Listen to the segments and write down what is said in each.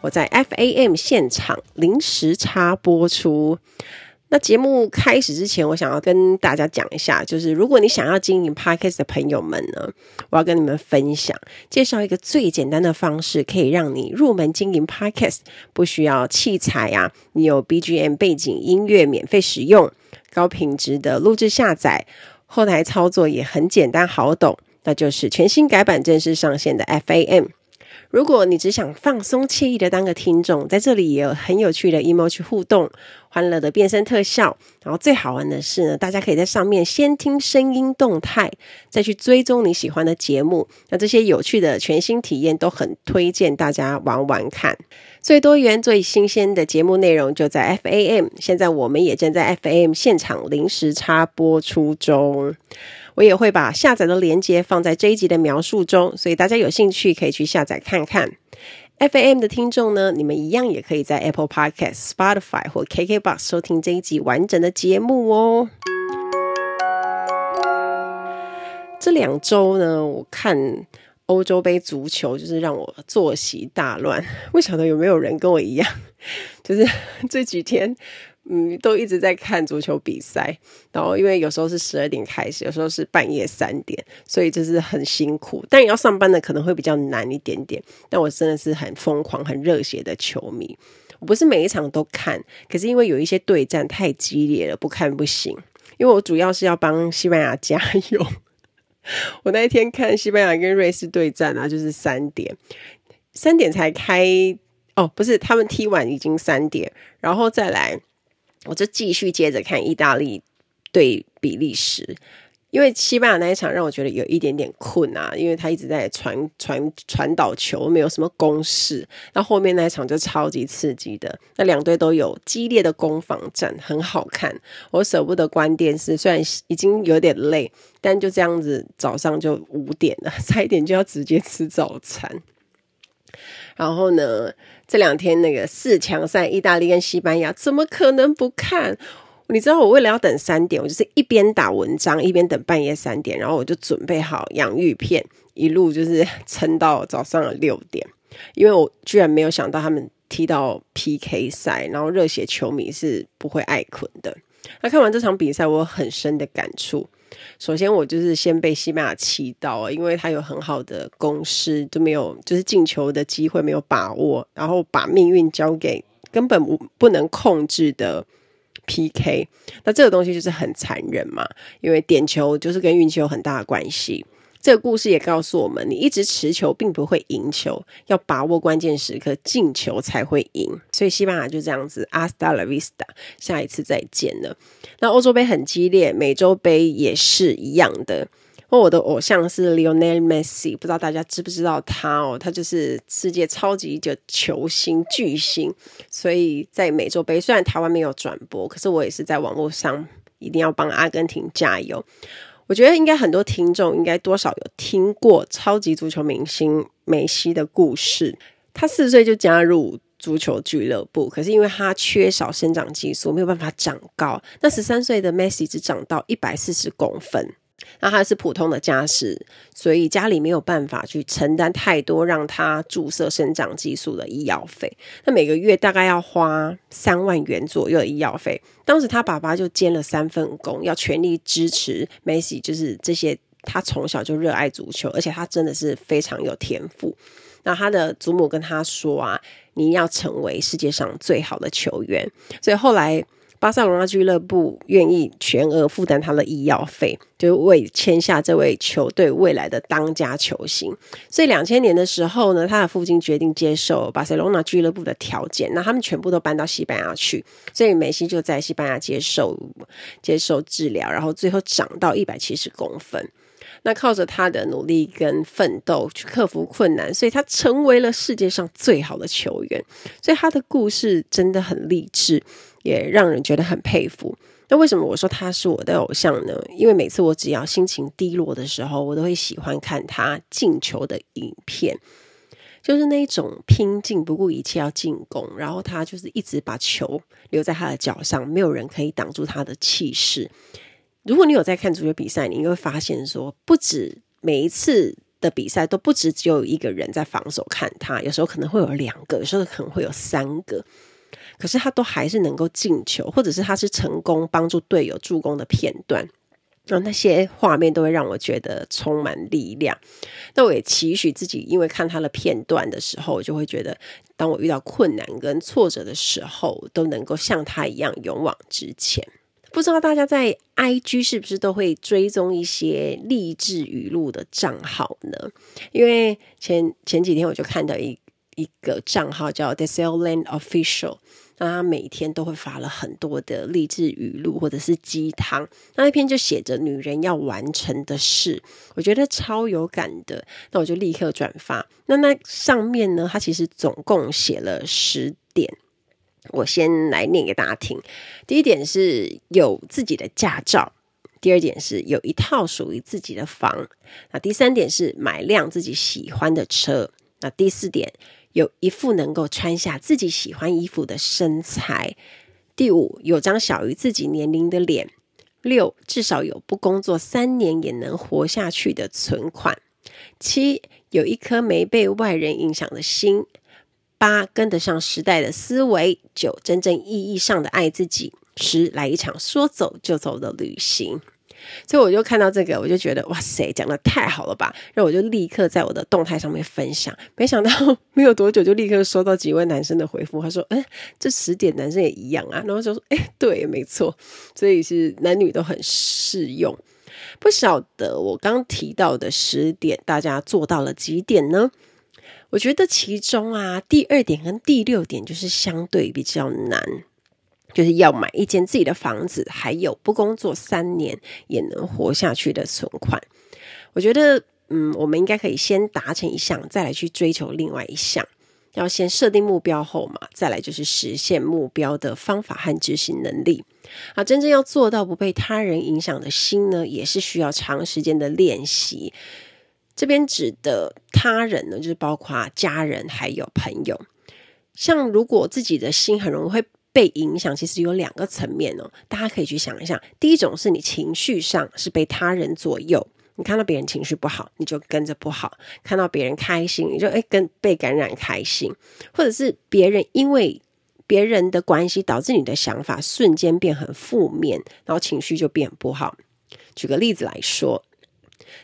我在 FAM 现场临时插播出。那节目开始之前，我想要跟大家讲一下，就是如果你想要经营 Podcast 的朋友们呢，我要跟你们分享，介绍一个最简单的方式，可以让你入门经营 Podcast，不需要器材啊，你有 BGM 背景音乐免费使用，高品质的录制下载，后台操作也很简单好懂，那就是全新改版正式上线的 FAM。如果你只想放松惬意的当个听众，在这里也有很有趣的 emoji 互动、欢乐的变身特效，然后最好玩的是呢，大家可以在上面先听声音动态，再去追踪你喜欢的节目。那这些有趣的全新体验都很推荐大家玩玩看。最多元、最新鲜的节目内容就在 FAM，现在我们也正在 FAM 现场临时插播出中。我也会把下载的链接放在这一集的描述中，所以大家有兴趣可以去下载看看。FAM 的听众呢，你们一样也可以在 Apple Podcast、Spotify 或 KKBox 收听这一集完整的节目哦。这两周呢，我看欧洲杯足球，就是让我作息大乱。不晓得有没有人跟我一样，就是 这几天。嗯，都一直在看足球比赛，然后因为有时候是十二点开始，有时候是半夜三点，所以就是很辛苦。但也要上班的可能会比较难一点点。但我真的是很疯狂、很热血的球迷。我不是每一场都看，可是因为有一些对战太激烈了，不看不行。因为我主要是要帮西班牙加油。我那一天看西班牙跟瑞士对战啊，就是三点，三点才开哦，不是，他们踢完已经三点，然后再来。我就继续接着看意大利对比利时，因为西班牙那一场让我觉得有一点点困啊，因为他一直在传传传导球，没有什么攻势。那后面那一场就超级刺激的，那两队都有激烈的攻防战，很好看。我舍不得关电视，虽然已经有点累，但就这样子，早上就五点了，差一点就要直接吃早餐。然后呢，这两天那个四强赛，意大利跟西班牙，怎么可能不看？你知道我为了要等三点，我就是一边打文章，一边等半夜三点，然后我就准备好洋芋片，一路就是撑到早上的六点，因为我居然没有想到他们踢到 PK 赛，然后热血球迷是不会爱捆的。那看完这场比赛，我有很深的感触。首先，我就是先被西班牙气到，因为他有很好的攻势，都没有就是进球的机会没有把握，然后把命运交给根本不不能控制的 PK。那这个东西就是很残忍嘛，因为点球就是跟运气有很大的关系。这个故事也告诉我们，你一直持球并不会赢球，要把握关键时刻进球才会赢。所以西班牙就这样子，Hasta la vista，下一次再见了。那欧洲杯很激烈，美洲杯也是一样的。哦，我的偶像是 Lionel Messi，不知道大家知不知道他哦？他就是世界超级的球星巨星。所以在美洲杯，虽然台湾没有转播，可是我也是在网络上一定要帮阿根廷加油。我觉得应该很多听众应该多少有听过超级足球明星梅西的故事。他四岁就加入足球俱乐部，可是因为他缺少生长激素，没有办法长高。那十三岁的梅西只长到一百四十公分。那他是普通的家世，所以家里没有办法去承担太多让他注射生长激素的医药费。那每个月大概要花三万元左右的医药费。当时他爸爸就兼了三份工，要全力支持梅西。就是这些，他从小就热爱足球，而且他真的是非常有天赋。那他的祖母跟他说啊，你要成为世界上最好的球员。所以后来。巴塞罗那俱乐部愿意全额负担他的医药费，就为签下这位球队未来的当家球星。所以两千年的时候呢，他的父亲决定接受巴塞罗那俱乐部的条件，那他们全部都搬到西班牙去，所以梅西就在西班牙接受接受治疗，然后最后长到一百七十公分。那靠着他的努力跟奋斗去克服困难，所以他成为了世界上最好的球员。所以他的故事真的很励志，也让人觉得很佩服。那为什么我说他是我的偶像呢？因为每次我只要心情低落的时候，我都会喜欢看他进球的影片，就是那种拼劲、不顾一切要进攻，然后他就是一直把球留在他的脚上，没有人可以挡住他的气势。如果你有在看足球比赛，你会发现说，不止每一次的比赛都不止只有一个人在防守看他，有时候可能会有两个，有时候可能会有三个。可是他都还是能够进球，或者是他是成功帮助队友助攻的片段，然后那些画面都会让我觉得充满力量。那我也期许自己，因为看他的片段的时候，我就会觉得，当我遇到困难跟挫折的时候，都能够像他一样勇往直前。不知道大家在 IG 是不是都会追踪一些励志语录的账号呢？因为前前几天我就看到一一个账号叫 Desailand Official。那他每天都会发了很多的励志语录或者是鸡汤，那一篇就写着女人要完成的事，我觉得超有感的，那我就立刻转发。那那上面呢，他其实总共写了十点，我先来念给大家听。第一点是有自己的驾照，第二点是有一套属于自己的房，那第三点是买辆自己喜欢的车，那第四点。有一副能够穿下自己喜欢衣服的身材。第五，有张小于自己年龄的脸。六，至少有不工作三年也能活下去的存款。七，有一颗没被外人影响的心。八，跟得上时代的思维。九，真正意义上的爱自己。十，来一场说走就走的旅行。所以我就看到这个，我就觉得哇塞，讲得太好了吧！然后我就立刻在我的动态上面分享。没想到没有多久，就立刻收到几位男生的回复，他说：“哎，这十点男生也一样啊。”然后就说：“哎，对，没错，所以是男女都很适用。”不晓得我刚提到的十点，大家做到了几点呢？我觉得其中啊，第二点跟第六点就是相对比较难。就是要买一间自己的房子，还有不工作三年也能活下去的存款。我觉得，嗯，我们应该可以先达成一项，再来去追求另外一项。要先设定目标后嘛，再来就是实现目标的方法和执行能力。啊，真正要做到不被他人影响的心呢，也是需要长时间的练习。这边指的他人呢，就是包括家人还有朋友。像如果自己的心很容易会被影响其实有两个层面哦，大家可以去想一下。第一种是你情绪上是被他人左右，你看到别人情绪不好，你就跟着不好；看到别人开心，你就诶跟被感染开心，或者是别人因为别人的关系导致你的想法瞬间变很负面，然后情绪就变不好。举个例子来说。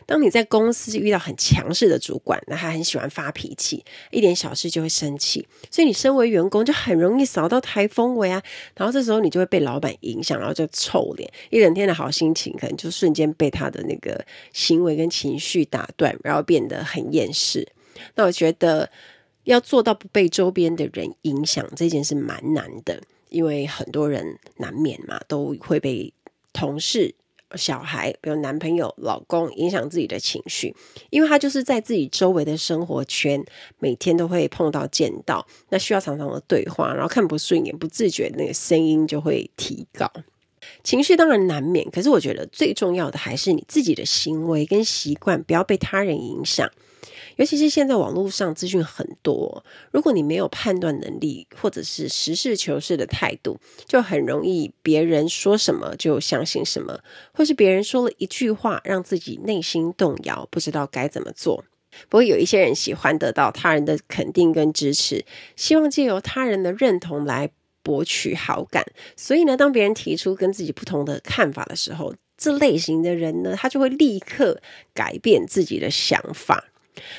当你在公司遇到很强势的主管，那他很喜欢发脾气，一点小事就会生气，所以你身为员工就很容易扫到台风尾啊。然后这时候你就会被老板影响，然后就臭脸，一整天的好心情可能就瞬间被他的那个行为跟情绪打断，然后变得很厌世。那我觉得要做到不被周边的人影响这件事蛮难的，因为很多人难免嘛，都会被同事。小孩，比如男朋友、老公，影响自己的情绪，因为他就是在自己周围的生活圈，每天都会碰到、见到，那需要常常的对话，然后看不顺眼，不自觉那个声音就会提高。情绪当然难免，可是我觉得最重要的还是你自己的行为跟习惯，不要被他人影响。尤其是现在网络上资讯很多，如果你没有判断能力，或者是实事求是的态度，就很容易别人说什么就相信什么，或是别人说了一句话，让自己内心动摇，不知道该怎么做。不过有一些人喜欢得到他人的肯定跟支持，希望借由他人的认同来博取好感，所以呢，当别人提出跟自己不同的看法的时候，这类型的人呢，他就会立刻改变自己的想法。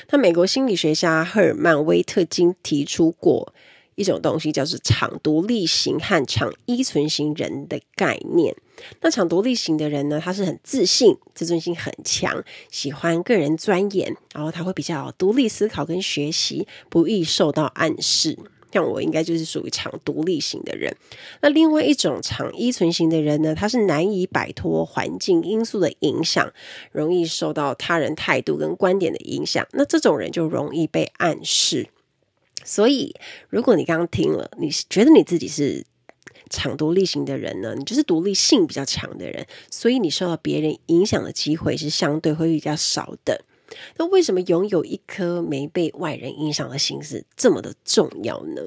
那美国心理学家赫尔曼·威特金提出过一种东西，叫做“场独立型”和“场依存型”人的概念。那场独立型的人呢，他是很自信、自尊心很强，喜欢个人钻研，然后他会比较独立思考跟学习，不易受到暗示。像我应该就是属于常独立型的人。那另外一种常依存型的人呢，他是难以摆脱环境因素的影响，容易受到他人态度跟观点的影响。那这种人就容易被暗示。所以，如果你刚刚听了，你觉得你自己是常独立型的人呢，你就是独立性比较强的人，所以你受到别人影响的机会是相对会比较少的。那为什么拥有一颗没被外人影响的心是这么的重要呢？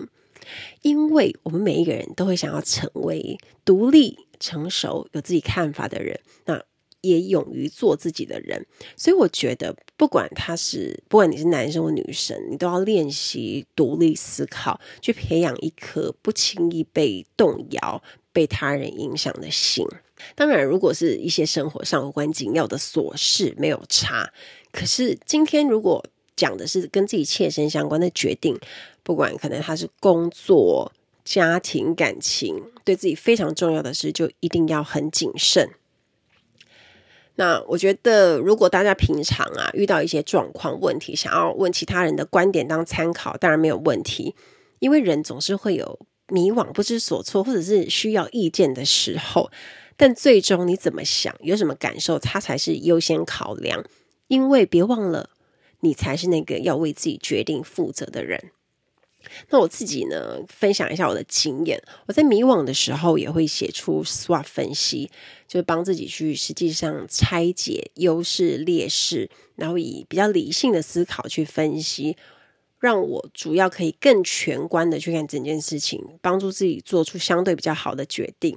因为我们每一个人都会想要成为独立、成熟、有自己看法的人，那也勇于做自己的人。所以我觉得，不管他是，不管你是男生或女生，你都要练习独立思考，去培养一颗不轻易被动摇、被他人影响的心。当然，如果是一些生活上无关紧要的琐事，没有差。可是今天如果讲的是跟自己切身相关的决定，不管可能他是工作、家庭、感情，对自己非常重要的事，就一定要很谨慎。那我觉得，如果大家平常啊遇到一些状况、问题，想要问其他人的观点当参考，当然没有问题，因为人总是会有迷惘、不知所措，或者是需要意见的时候。但最终你怎么想，有什么感受，它才是优先考量。因为别忘了，你才是那个要为自己决定负责的人。那我自己呢，分享一下我的经验。我在迷惘的时候，也会写出 SWOT 分析，就帮自己去实际上拆解优势劣势，然后以比较理性的思考去分析，让我主要可以更全观的去看整件事情，帮助自己做出相对比较好的决定。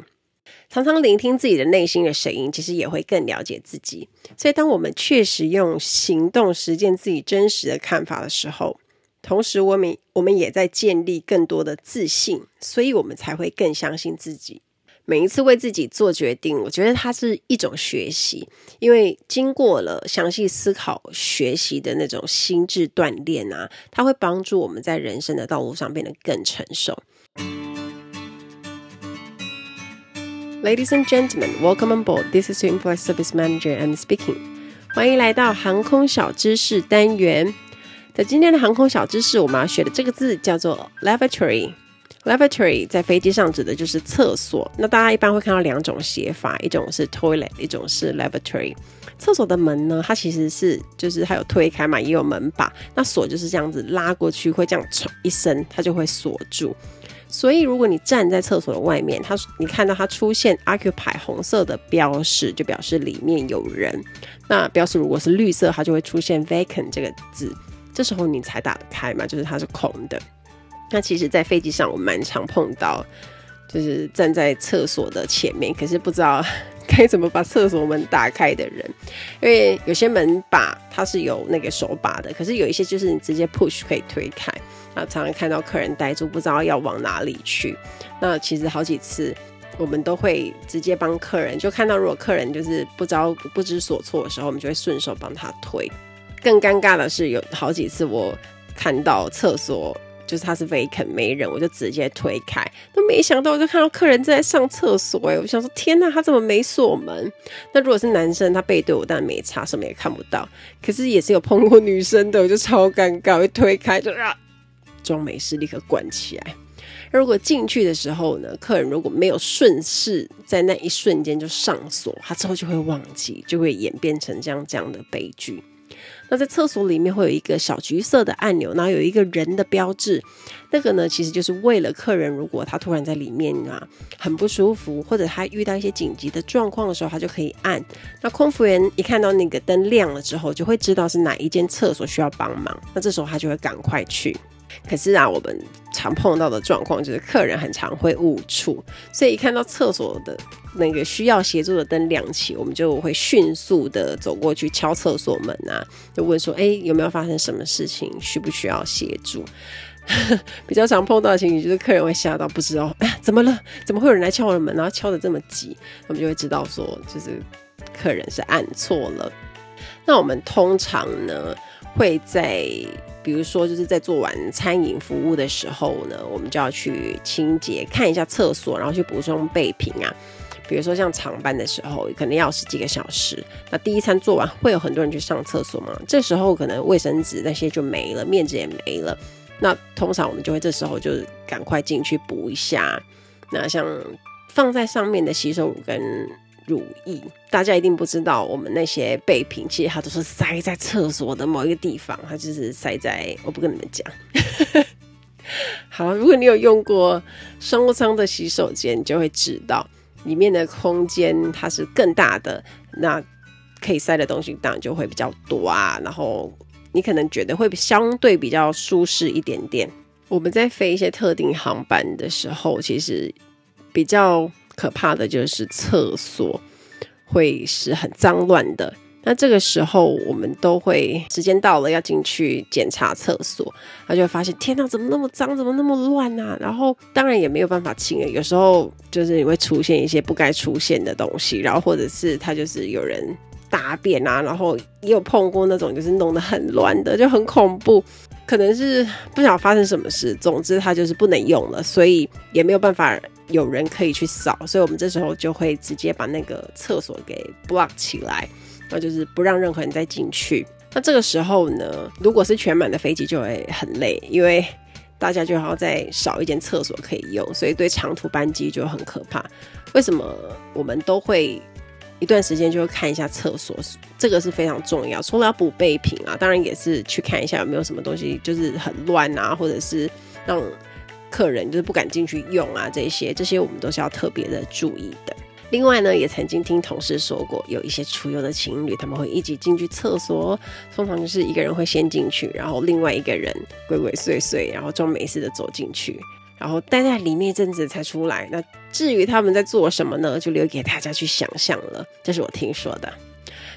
常常聆听自己的内心的声音，其实也会更了解自己。所以，当我们确实用行动实践自己真实的看法的时候，同时我们我们也在建立更多的自信，所以我们才会更相信自己。每一次为自己做决定，我觉得它是一种学习，因为经过了详细思考、学习的那种心智锻炼啊，它会帮助我们在人生的道路上变得更成熟。Ladies and gentlemen, welcome on board. This is your in-flight service manager. I'm speaking. 欢迎来到航空小知识单元。在今天的航空小知识，我们要学的这个字叫做 lavatory。lavatory 在飞机上指的就是厕所。那大家一般会看到两种写法，一种是 toilet，一种是 lavatory。厕所的门呢，它其实是就是还有推开嘛，也有门把。那锁就是这样子拉过去，会这样一声，它就会锁住。所以，如果你站在厕所的外面，它你看到它出现 occupy 红色的标识，就表示里面有人。那标识如果是绿色，它就会出现 vacant 这个字，这时候你才打得开嘛，就是它是空的。那其实，在飞机上我蛮常碰到，就是站在厕所的前面，可是不知道该怎么把厕所门打开的人，因为有些门把它是有那个手把的，可是有一些就是你直接 push 可以推开。啊，常常看到客人呆住，不知道要往哪里去。那其实好几次，我们都会直接帮客人，就看到如果客人就是不知道不知所措的时候，我们就会顺手帮他推。更尴尬的是，有好几次我看到厕所就是他是 vacant 没人，我就直接推开。都没想到，我就看到客人正在上厕所，哎，我想说天呐，他怎么没锁门？那如果是男生，他背对我，当然没差，什么也看不到。可是也是有碰过女生的，我就超尴尬，我一推开就啊。装没事，立刻关起来。那如果进去的时候呢，客人如果没有顺势在那一瞬间就上锁，他之后就会忘记，就会演变成这样这样的悲剧。那在厕所里面会有一个小橘色的按钮，然后有一个人的标志，那个呢其实就是为了客人，如果他突然在里面啊很不舒服，或者他遇到一些紧急的状况的时候，他就可以按。那空服员一看到那个灯亮了之后，就会知道是哪一间厕所需要帮忙，那这时候他就会赶快去。可是啊，我们常碰到的状况就是客人很常会误触，所以一看到厕所的那个需要协助的灯亮起，我们就会迅速的走过去敲厕所门啊，就问说：“哎，有没有发生什么事情？需不需要协助？” 比较常碰到的情形就是客人会吓到，不知道哎怎么了，怎么会有人来敲我的门，然后敲得这么急，我们就会知道说，就是客人是按错了。那我们通常呢会在。比如说，就是在做完餐饮服务的时候呢，我们就要去清洁，看一下厕所，然后去补充备品啊。比如说像长班的时候，可能要十几个小时，那第一餐做完会有很多人去上厕所嘛，这时候可能卫生纸那些就没了，面纸也没了，那通常我们就会这时候就赶快进去补一下。那像放在上面的洗手跟乳液，大家一定不知道，我们那些备品其实它都是塞在厕所的某一个地方，它就是塞在……我不跟你们讲。好，如果你有用过商务舱的洗手间，你就会知道里面的空间它是更大的，那可以塞的东西当然就会比较多啊。然后你可能觉得会相对比较舒适一点点。我们在飞一些特定航班的时候，其实比较可怕的就是厕所会是很脏乱的。那这个时候，我们都会时间到了要进去检查厕所，他就会发现天哪，怎么那么脏，怎么那么乱啊？然后当然也没有办法清，有时候就是你会出现一些不该出现的东西，然后或者是他就是有人大便啊，然后也有碰过那种就是弄得很乱的，就很恐怖。可能是不晓得发生什么事，总之它就是不能用了，所以也没有办法有人可以去扫，所以我们这时候就会直接把那个厕所给 block 起来。那就是不让任何人再进去。那这个时候呢，如果是全满的飞机就会很累，因为大家就要再少一间厕所可以用，所以对长途班机就很可怕。为什么我们都会一段时间就会看一下厕所？这个是非常重要。除了要补备品啊，当然也是去看一下有没有什么东西就是很乱啊，或者是让客人就是不敢进去用啊，这些这些我们都是要特别的注意的。另外呢，也曾经听同事说过，有一些出游的情侣，他们会一起进去厕所，通常就是一个人会先进去，然后另外一个人鬼鬼祟祟，然后装没事的走进去，然后待在里面一阵子才出来。那至于他们在做什么呢，就留给大家去想象了。这是我听说的，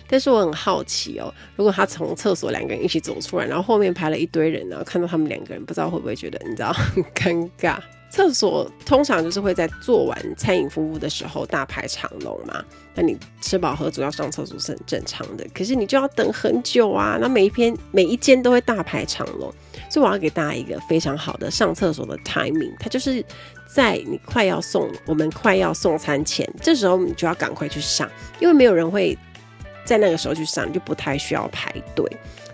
但是我很好奇哦，如果他从厕所两个人一起走出来，然后后面排了一堆人，然后看到他们两个人，不知道会不会觉得你知道 很尴尬。厕所通常就是会在做完餐饮服务的时候大排长龙嘛，那你吃饱喝足要上厕所是很正常的，可是你就要等很久啊，那每一篇每一间都会大排长龙，所以我要给大家一个非常好的上厕所的 timing，它就是在你快要送我们快要送餐前，这时候你就要赶快去上，因为没有人会在那个时候去上，就不太需要排队。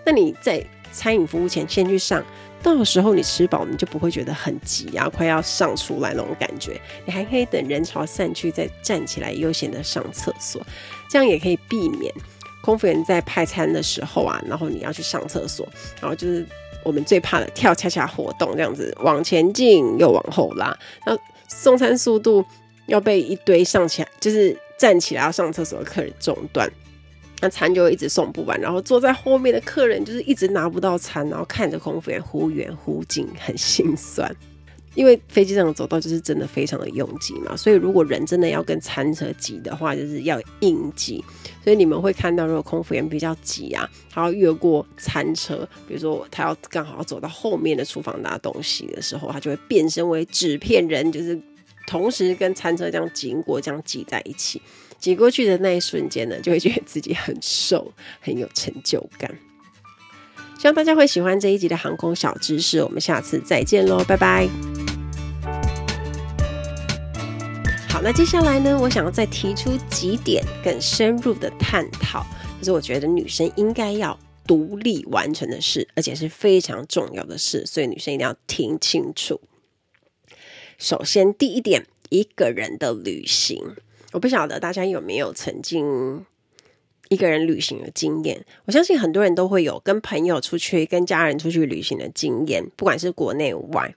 那你在餐饮服务前先去上。到时候你吃饱，你就不会觉得很急啊，快要上出来那种感觉。你还可以等人潮散去，再站起来悠闲的上厕所，这样也可以避免空服员在派餐的时候啊，然后你要去上厕所，然后就是我们最怕的跳恰恰活动，这样子往前进又往后拉，那送餐速度要被一堆上起来，就是站起来要上厕所的客人中断。那餐就一直送不完，然后坐在后面的客人就是一直拿不到餐，然后看着空服员忽远忽近，很心酸。因为飞机上的走道就是真的非常的拥挤嘛，所以如果人真的要跟餐车挤的话，就是要硬挤。所以你们会看到，如果空服员比较挤啊，他要越过餐车，比如说他要刚好要走到后面的厨房拿东西的时候，他就会变身为纸片人，就是同时跟餐车这样经过，这样挤在一起。挤过去的那一瞬间呢，就会觉得自己很瘦，很有成就感。希望大家会喜欢这一集的航空小知识，我们下次再见喽，拜拜。那接下来呢，我想要再提出几点更深入的探讨，就是我觉得女生应该要独立完成的事，而且是非常重要的事，所以女生一定要听清楚。首先，第一点，一个人的旅行。我不晓得大家有没有曾经一个人旅行的经验？我相信很多人都会有跟朋友出去、跟家人出去旅行的经验，不管是国内外。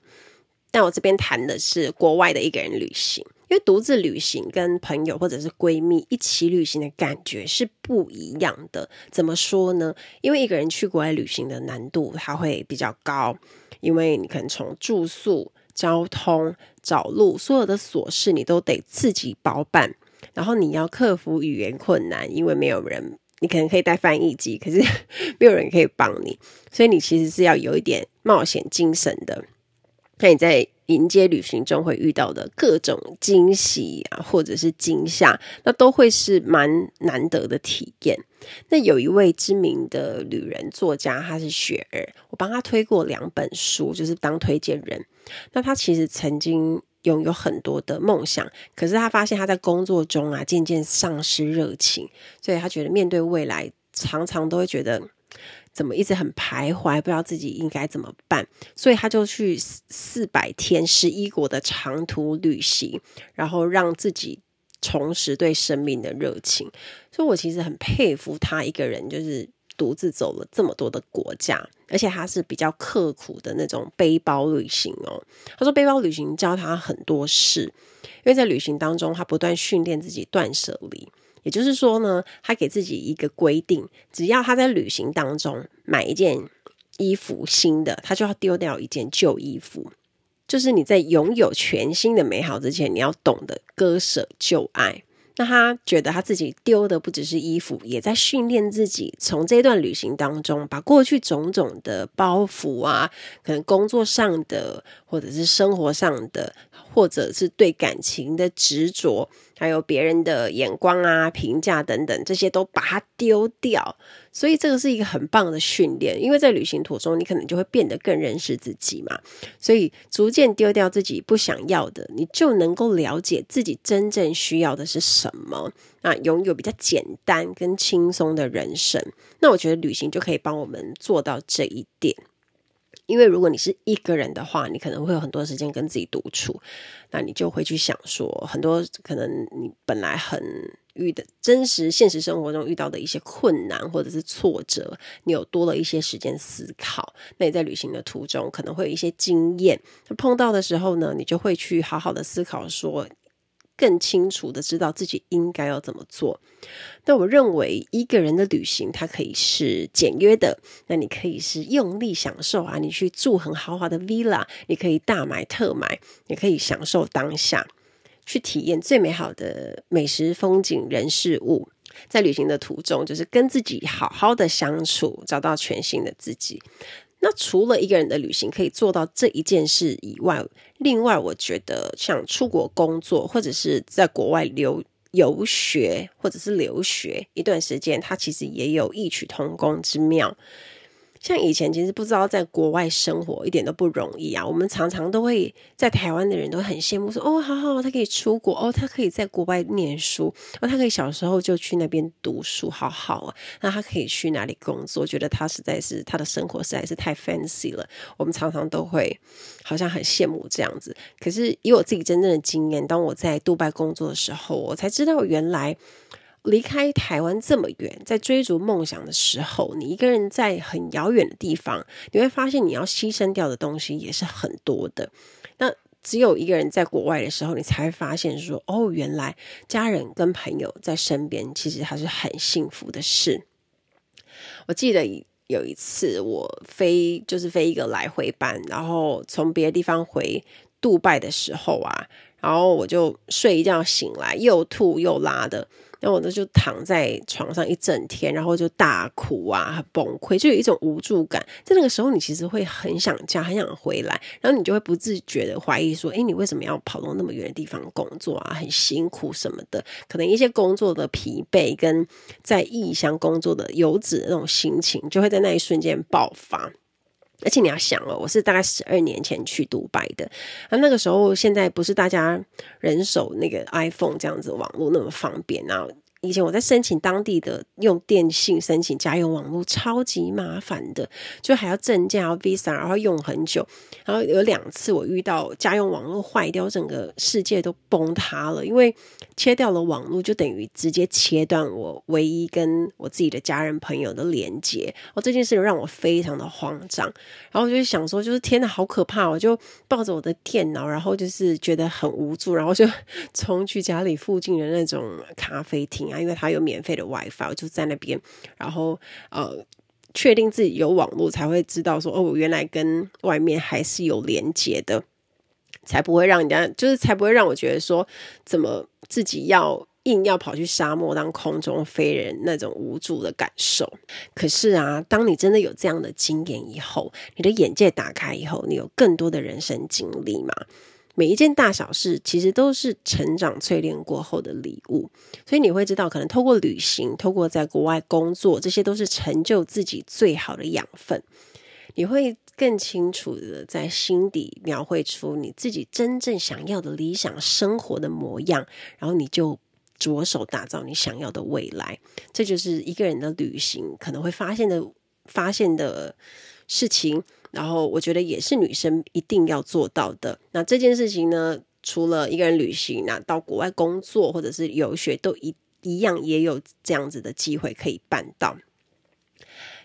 但我这边谈的是国外的一个人旅行，因为独自旅行跟朋友或者是闺蜜一起旅行的感觉是不一样的。怎么说呢？因为一个人去国外旅行的难度它会比较高，因为你可能从住宿、交通、找路，所有的琐事你都得自己包办。然后你要克服语言困难，因为没有人，你可能可以带翻译机，可是 没有人可以帮你，所以你其实是要有一点冒险精神的。那你在迎接旅行中会遇到的各种惊喜啊，或者是惊吓，那都会是蛮难得的体验。那有一位知名的旅人作家，他是雪儿，我帮他推过两本书，就是当推荐人。那他其实曾经。拥有很多的梦想，可是他发现他在工作中啊，渐渐丧失热情，所以他觉得面对未来，常常都会觉得怎么一直很徘徊，不知道自己应该怎么办，所以他就去四百天十一国的长途旅行，然后让自己重拾对生命的热情。所以我其实很佩服他一个人，就是独自走了这么多的国家，而且他是比较刻苦的那种背包旅行哦。他说背包旅行教他很多事，因为在旅行当中，他不断训练自己断舍离。也就是说呢，他给自己一个规定，只要他在旅行当中买一件衣服新的，他就要丢掉一件旧衣服。就是你在拥有全新的美好之前，你要懂得割舍旧爱。那他觉得他自己丢的不只是衣服，也在训练自己，从这段旅行当中，把过去种种的包袱啊，可能工作上的，或者是生活上的，或者是对感情的执着，还有别人的眼光啊、评价等等，这些都把它丢掉。所以这个是一个很棒的训练，因为在旅行途中，你可能就会变得更认识自己嘛。所以逐渐丢掉自己不想要的，你就能够了解自己真正需要的是什么。那拥有比较简单跟轻松的人生，那我觉得旅行就可以帮我们做到这一点。因为如果你是一个人的话，你可能会有很多时间跟自己独处，那你就会去想说，很多可能你本来很遇的真实现实生活中遇到的一些困难或者是挫折，你有多了一些时间思考。那你在旅行的途中可能会有一些经验，那碰到的时候呢，你就会去好好的思考说。更清楚的知道自己应该要怎么做。那我认为一个人的旅行，它可以是简约的，那你可以是用力享受啊，你去住很豪华的 villa，你可以大买特买，你可以享受当下，去体验最美好的美食、风景、人、事物。在旅行的途中，就是跟自己好好的相处，找到全新的自己。那除了一个人的旅行可以做到这一件事以外，另外我觉得像出国工作，或者是在国外留游学，或者是留学一段时间，它其实也有异曲同工之妙。像以前其实不知道在国外生活一点都不容易啊，我们常常都会在台湾的人都很羡慕说，哦，好好，他可以出国，哦，他可以在国外念书，哦，他可以小时候就去那边读书，好好啊，那他可以去哪里工作？觉得他实在是他的生活实在是太 fancy 了，我们常常都会好像很羡慕这样子。可是以我自己真正的经验，当我在杜拜工作的时候，我才知道原来。离开台湾这么远，在追逐梦想的时候，你一个人在很遥远的地方，你会发现你要牺牲掉的东西也是很多的。那只有一个人在国外的时候，你才会发现说，哦，原来家人跟朋友在身边，其实还是很幸福的事。我记得有一次我飞，就是飞一个来回班，然后从别的地方回杜拜的时候啊，然后我就睡一觉醒来，又吐又拉的。然后我呢就躺在床上一整天，然后就大哭啊，崩溃，就有一种无助感。在那个时候，你其实会很想家，很想回来，然后你就会不自觉的怀疑说：“诶，你为什么要跑到那么远的地方工作啊？很辛苦什么的。”可能一些工作的疲惫跟在异乡工作的游子的那种心情，就会在那一瞬间爆发。而且你要想哦，我是大概十二年前去独白的，那，那个时候现在不是大家人手那个 iPhone 这样子网络那么方便啊。以前我在申请当地的用电信申请家用网络，超级麻烦的，就还要证件、要 Visa，然后用很久。然后有两次我遇到家用网络坏掉，整个世界都崩塌了，因为切掉了网络，就等于直接切断我唯一跟我自己的家人朋友的连接。哦，这件事让我非常的慌张。然后我就想说，就是天哪，好可怕！我就抱着我的电脑，然后就是觉得很无助，然后就 冲去家里附近的那种咖啡厅。因为他有免费的 WiFi，我就在那边，然后呃，确定自己有网络，才会知道说，哦，我原来跟外面还是有连接的，才不会让人家，就是才不会让我觉得说，怎么自己要硬要跑去沙漠当空中飞人那种无助的感受。可是啊，当你真的有这样的经验以后，你的眼界打开以后，你有更多的人生经历嘛。每一件大小事，其实都是成长淬炼过后的礼物，所以你会知道，可能透过旅行，透过在国外工作，这些都是成就自己最好的养分。你会更清楚的在心底描绘出你自己真正想要的理想生活的模样，然后你就着手打造你想要的未来。这就是一个人的旅行可能会发现的发现的事情，然后我觉得也是女生一定要做到的。那这件事情呢，除了一个人旅行，那到国外工作或者是游学，都一一样也有这样子的机会可以办到。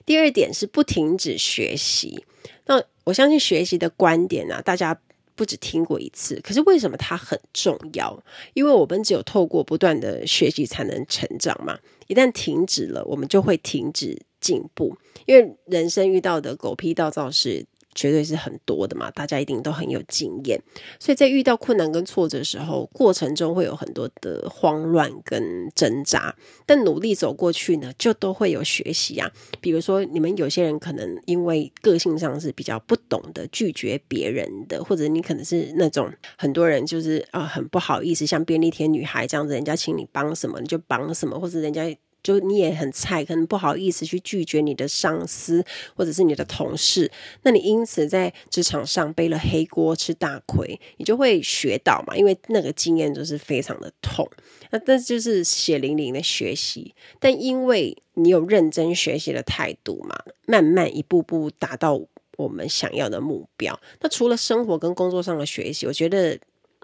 第二点是不停止学习。那我相信学习的观点啊，大家不只听过一次，可是为什么它很重要？因为我们只有透过不断的学习才能成长嘛。一旦停止了，我们就会停止进步。因为人生遇到的狗屁倒灶事，绝对是很多的嘛，大家一定都很有经验，所以在遇到困难跟挫折的时候，过程中会有很多的慌乱跟挣扎，但努力走过去呢，就都会有学习啊。比如说，你们有些人可能因为个性上是比较不懂得拒绝别人的，或者你可能是那种很多人就是啊、很不好意思，像便利贴女孩这样子，人家请你帮什么你就帮什么，或者人家。就你也很菜，可能不好意思去拒绝你的上司或者是你的同事，那你因此在职场上背了黑锅吃大亏，你就会学到嘛，因为那个经验就是非常的痛。那但就是血淋淋的学习，但因为你有认真学习的态度嘛，慢慢一步步达到我们想要的目标。那除了生活跟工作上的学习，我觉得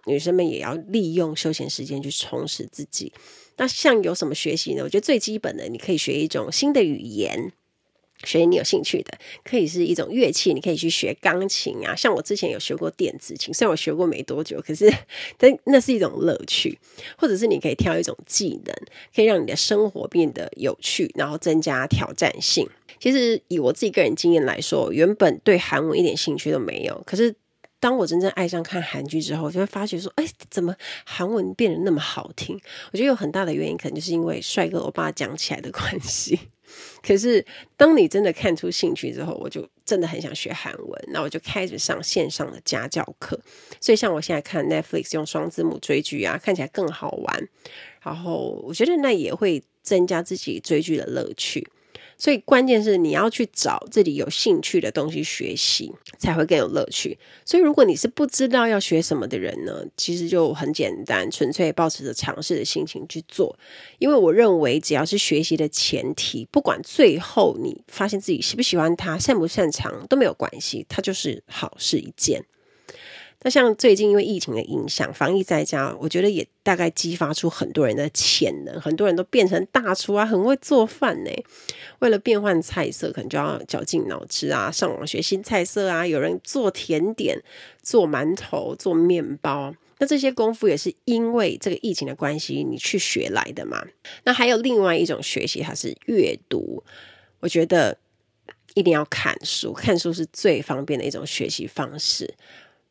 女生们也要利用休闲时间去充实自己。那像有什么学习呢？我觉得最基本的，你可以学一种新的语言，学你有兴趣的，可以是一种乐器，你可以去学钢琴啊。像我之前有学过电子琴，虽然我学过没多久，可是 但那是一种乐趣。或者是你可以挑一种技能，可以让你的生活变得有趣，然后增加挑战性。其实以我自己个人经验来说，原本对韩文一点兴趣都没有，可是。当我真正爱上看韩剧之后，就会发觉说，哎，怎么韩文变得那么好听？我觉得有很大的原因，可能就是因为帅哥欧巴讲起来的关系。可是，当你真的看出兴趣之后，我就真的很想学韩文，那我就开始上线上的家教课。所以，像我现在看 Netflix 用双字母追剧啊，看起来更好玩。然后，我觉得那也会增加自己追剧的乐趣。所以关键是你要去找自己有兴趣的东西学习，才会更有乐趣。所以如果你是不知道要学什么的人呢，其实就很简单，纯粹抱持着尝试的心情去做。因为我认为，只要是学习的前提，不管最后你发现自己喜不喜欢它、擅不擅长都没有关系，它就是好事一件。那像最近因为疫情的影响，防疫在家，我觉得也大概激发出很多人的潜能，很多人都变成大厨啊，很会做饭呢。为了变换菜色，可能就要绞尽脑汁啊，上网学新菜色啊。有人做甜点，做馒头，做面包，那这些功夫也是因为这个疫情的关系，你去学来的嘛。那还有另外一种学习，它是阅读。我觉得一定要看书，看书是最方便的一种学习方式。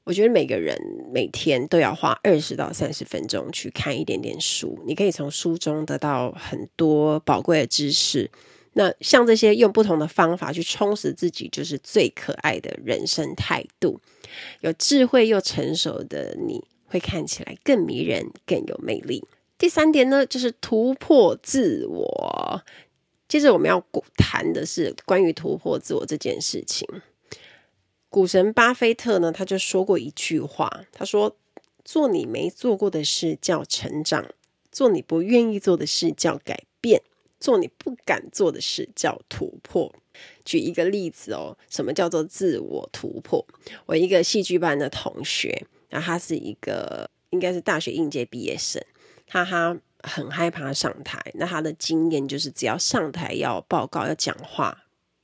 我觉得每个人每天都要花二十到三十分钟去看一点点书，你可以从书中得到很多宝贵的知识。那像这些用不同的方法去充实自己，就是最可爱的人生态度。有智慧又成熟的你会看起来更迷人、更有魅力。第三点呢，就是突破自我。接着我们要谈的是关于突破自我这件事情。股神巴菲特呢，他就说过一句话，他说：“做你没做过的事叫成长，做你不愿意做的事叫改变，做你不敢做的事叫突破。”举一个例子哦，什么叫做自我突破？我一个戏剧班的同学，那他是一个应该是大学应届毕业生，他他很害怕上台，那他的经验就是只要上台要报告要讲话。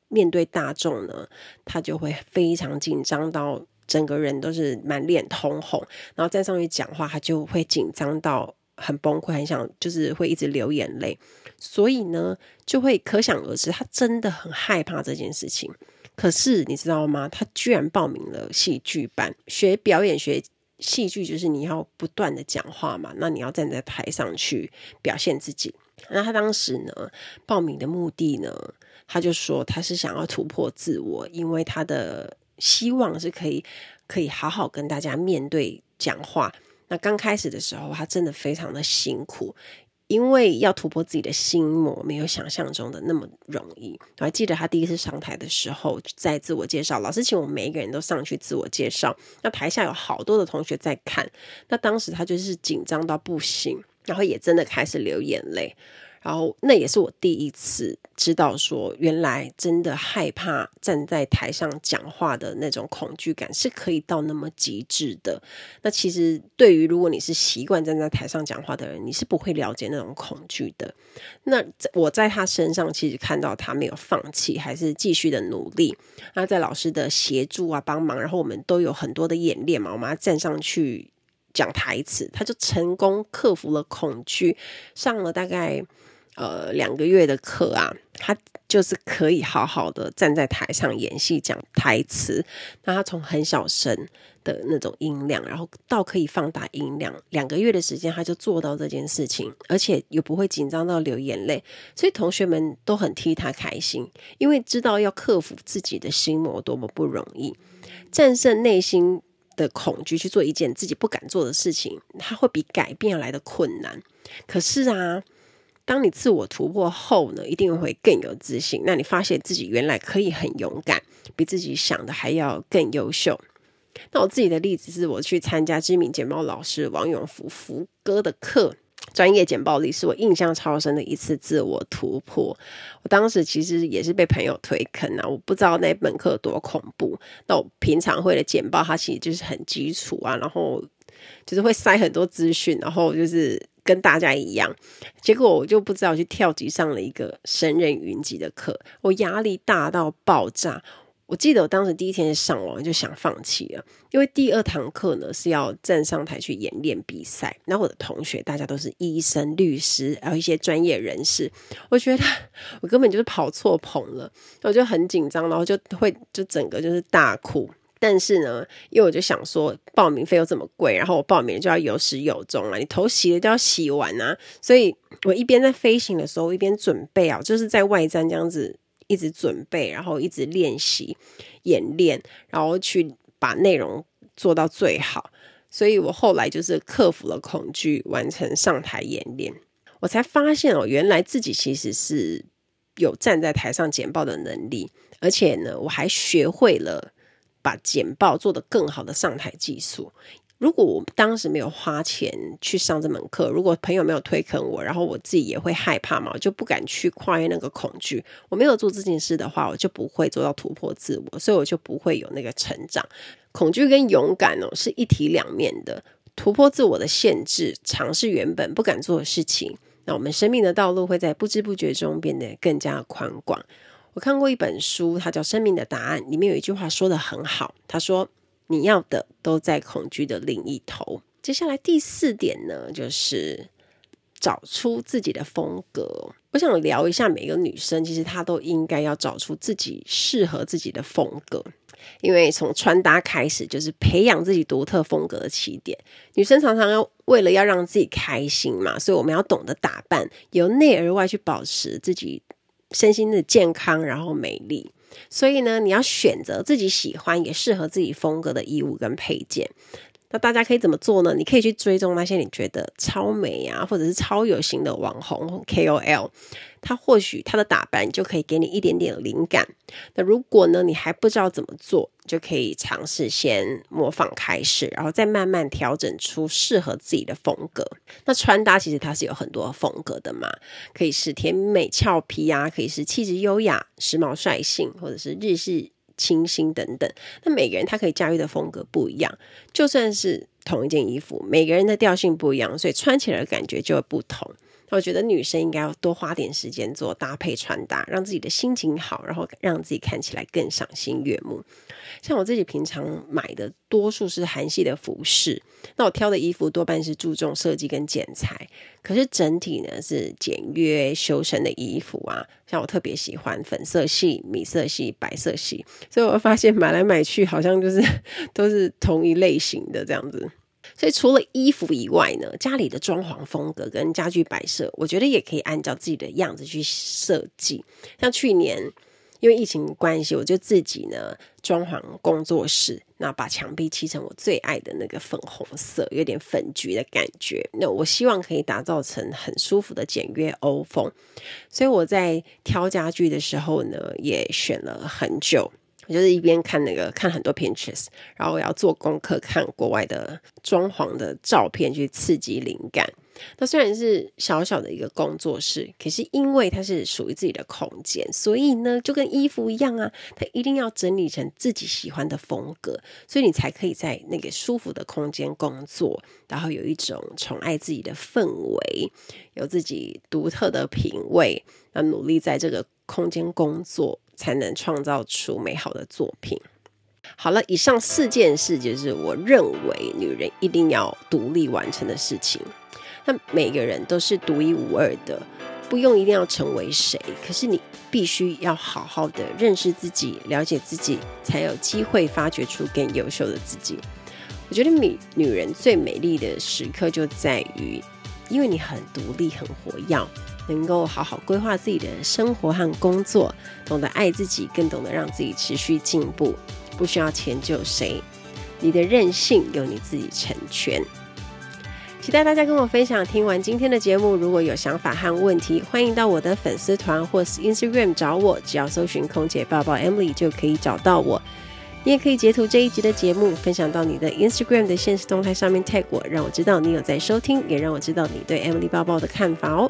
面对大众呢，他就会非常紧张到整个人都是满脸通红，然后站上去讲话，他就会紧张到很崩溃，很想就是会一直流眼泪。所以呢，就会可想而知，他真的很害怕这件事情。可是你知道吗？他居然报名了戏剧班，学表演学戏剧，就是你要不断的讲话嘛，那你要站在台上去表现自己。那他当时呢，报名的目的呢，他就说他是想要突破自我，因为他的希望是可以可以好好跟大家面对讲话。那刚开始的时候，他真的非常的辛苦，因为要突破自己的心魔，没有想象中的那么容易。我还记得他第一次上台的时候，在自我介绍，老师请我们每一个人都上去自我介绍，那台下有好多的同学在看，那当时他就是紧张到不行。然后也真的开始流眼泪，然后那也是我第一次知道说，原来真的害怕站在台上讲话的那种恐惧感是可以到那么极致的。那其实对于如果你是习惯站在台上讲话的人，你是不会了解那种恐惧的。那我在他身上其实看到他没有放弃，还是继续的努力。那在老师的协助啊、帮忙，然后我们都有很多的演练嘛，我们站上去讲台词，他就成功克服了恐惧，上了大概。呃，两个月的课啊，他就是可以好好的站在台上演戏讲台词。那他从很小声的那种音量，然后到可以放大音量，两个月的时间他就做到这件事情，而且又不会紧张到流眼泪。所以同学们都很替他开心，因为知道要克服自己的心魔多么不容易，战胜内心的恐惧去做一件自己不敢做的事情，他会比改变来的困难。可是啊。当你自我突破后呢，一定会更有自信。那你发现自己原来可以很勇敢，比自己想的还要更优秀。那我自己的例子是我去参加知名简报老师王永福福哥的课，专业简报力是我印象超深的一次自我突破。我当时其实也是被朋友推坑啊，我不知道那门课多恐怖。那我平常会的简报，它其实就是很基础啊，然后就是会塞很多资讯，然后就是。跟大家一样，结果我就不知道去跳级上了一个神人云集的课，我压力大到爆炸。我记得我当时第一天上完就想放弃了，因为第二堂课呢是要站上台去演练比赛，然后我的同学大家都是医生、律师，还有一些专业人士，我觉得我根本就是跑错棚了，我就很紧张，然后就会就整个就是大哭。但是呢，因为我就想说，报名费又这么贵，然后我报名就要有始有终啊，你头洗了就要洗完啊，所以我一边在飞行的时候，一边准备啊，就是在外站这样子一直准备，然后一直练习演练，然后去把内容做到最好。所以我后来就是克服了恐惧，完成上台演练，我才发现哦，原来自己其实是有站在台上简报的能力，而且呢，我还学会了。把简报做得更好的上台技术。如果我当时没有花钱去上这门课，如果朋友没有推坑我，然后我自己也会害怕嘛，我就不敢去跨越那个恐惧。我没有做这件事的话，我就不会做到突破自我，所以我就不会有那个成长。恐惧跟勇敢哦是一体两面的，突破自我的限制，尝试原本不敢做的事情，那我们生命的道路会在不知不觉中变得更加宽广。我看过一本书，它叫《生命的答案》，里面有一句话说得很好，他说：“你要的都在恐惧的另一头。”接下来第四点呢，就是找出自己的风格。我想聊一下，每个女生其实她都应该要找出自己适合自己的风格，因为从穿搭开始就是培养自己独特风格的起点。女生常常要为了要让自己开心嘛，所以我们要懂得打扮，由内而外去保持自己。身心的健康，然后美丽，所以呢，你要选择自己喜欢也适合自己风格的衣物跟配件。那大家可以怎么做呢？你可以去追踪那些你觉得超美啊，或者是超有型的网红 KOL，他或许他的打扮就可以给你一点点灵感。那如果呢，你还不知道怎么做，就可以尝试先模仿开始，然后再慢慢调整出适合自己的风格。那穿搭其实它是有很多风格的嘛，可以是甜美俏皮啊，可以是气质优雅、时髦率性，或者是日式。清新等等，那每个人他可以驾驭的风格不一样，就算是同一件衣服，每个人的调性不一样，所以穿起来的感觉就会不同。我觉得女生应该要多花点时间做搭配穿搭，让自己的心情好，然后让自己看起来更赏心悦目。像我自己平常买的多数是韩系的服饰，那我挑的衣服多半是注重设计跟剪裁，可是整体呢是简约修身的衣服啊。像我特别喜欢粉色系、米色系、白色系，所以我发现买来买去好像就是 都是同一类型的这样子。所以除了衣服以外呢，家里的装潢风格跟家具摆设，我觉得也可以按照自己的样子去设计。像去年因为疫情关系，我就自己呢装潢工作室，那把墙壁漆成我最爱的那个粉红色，有点粉橘的感觉。那我希望可以打造成很舒服的简约欧风。所以我在挑家具的时候呢，也选了很久。我就是一边看那个看很多 Pinterest，然后我要做功课，看国外的装潢的照片去刺激灵感。那虽然是小小的一个工作室，可是因为它是属于自己的空间，所以呢，就跟衣服一样啊，它一定要整理成自己喜欢的风格，所以你才可以在那个舒服的空间工作，然后有一种宠爱自己的氛围，有自己独特的品味，那努力在这个空间工作，才能创造出美好的作品。好了，以上四件事就是我认为女人一定要独立完成的事情。那每个人都是独一无二的，不用一定要成为谁，可是你必须要好好的认识自己，了解自己，才有机会发掘出更优秀的自己。我觉得女女人最美丽的时刻就在于，因为你很独立、很活跃，能够好好规划自己的生活和工作，懂得爱自己，更懂得让自己持续进步。不需要迁就谁，你的任性由你自己成全。期待大家跟我分享。听完今天的节目，如果有想法和问题，欢迎到我的粉丝团或是 Instagram 找我，只要搜寻“空姐抱抱 Emily” 就可以找到我。你也可以截图这一集的节目，分享到你的 Instagram 的现实动态上面 tag 我，让我知道你有在收听，也让我知道你对 Emily 抱抱的看法哦。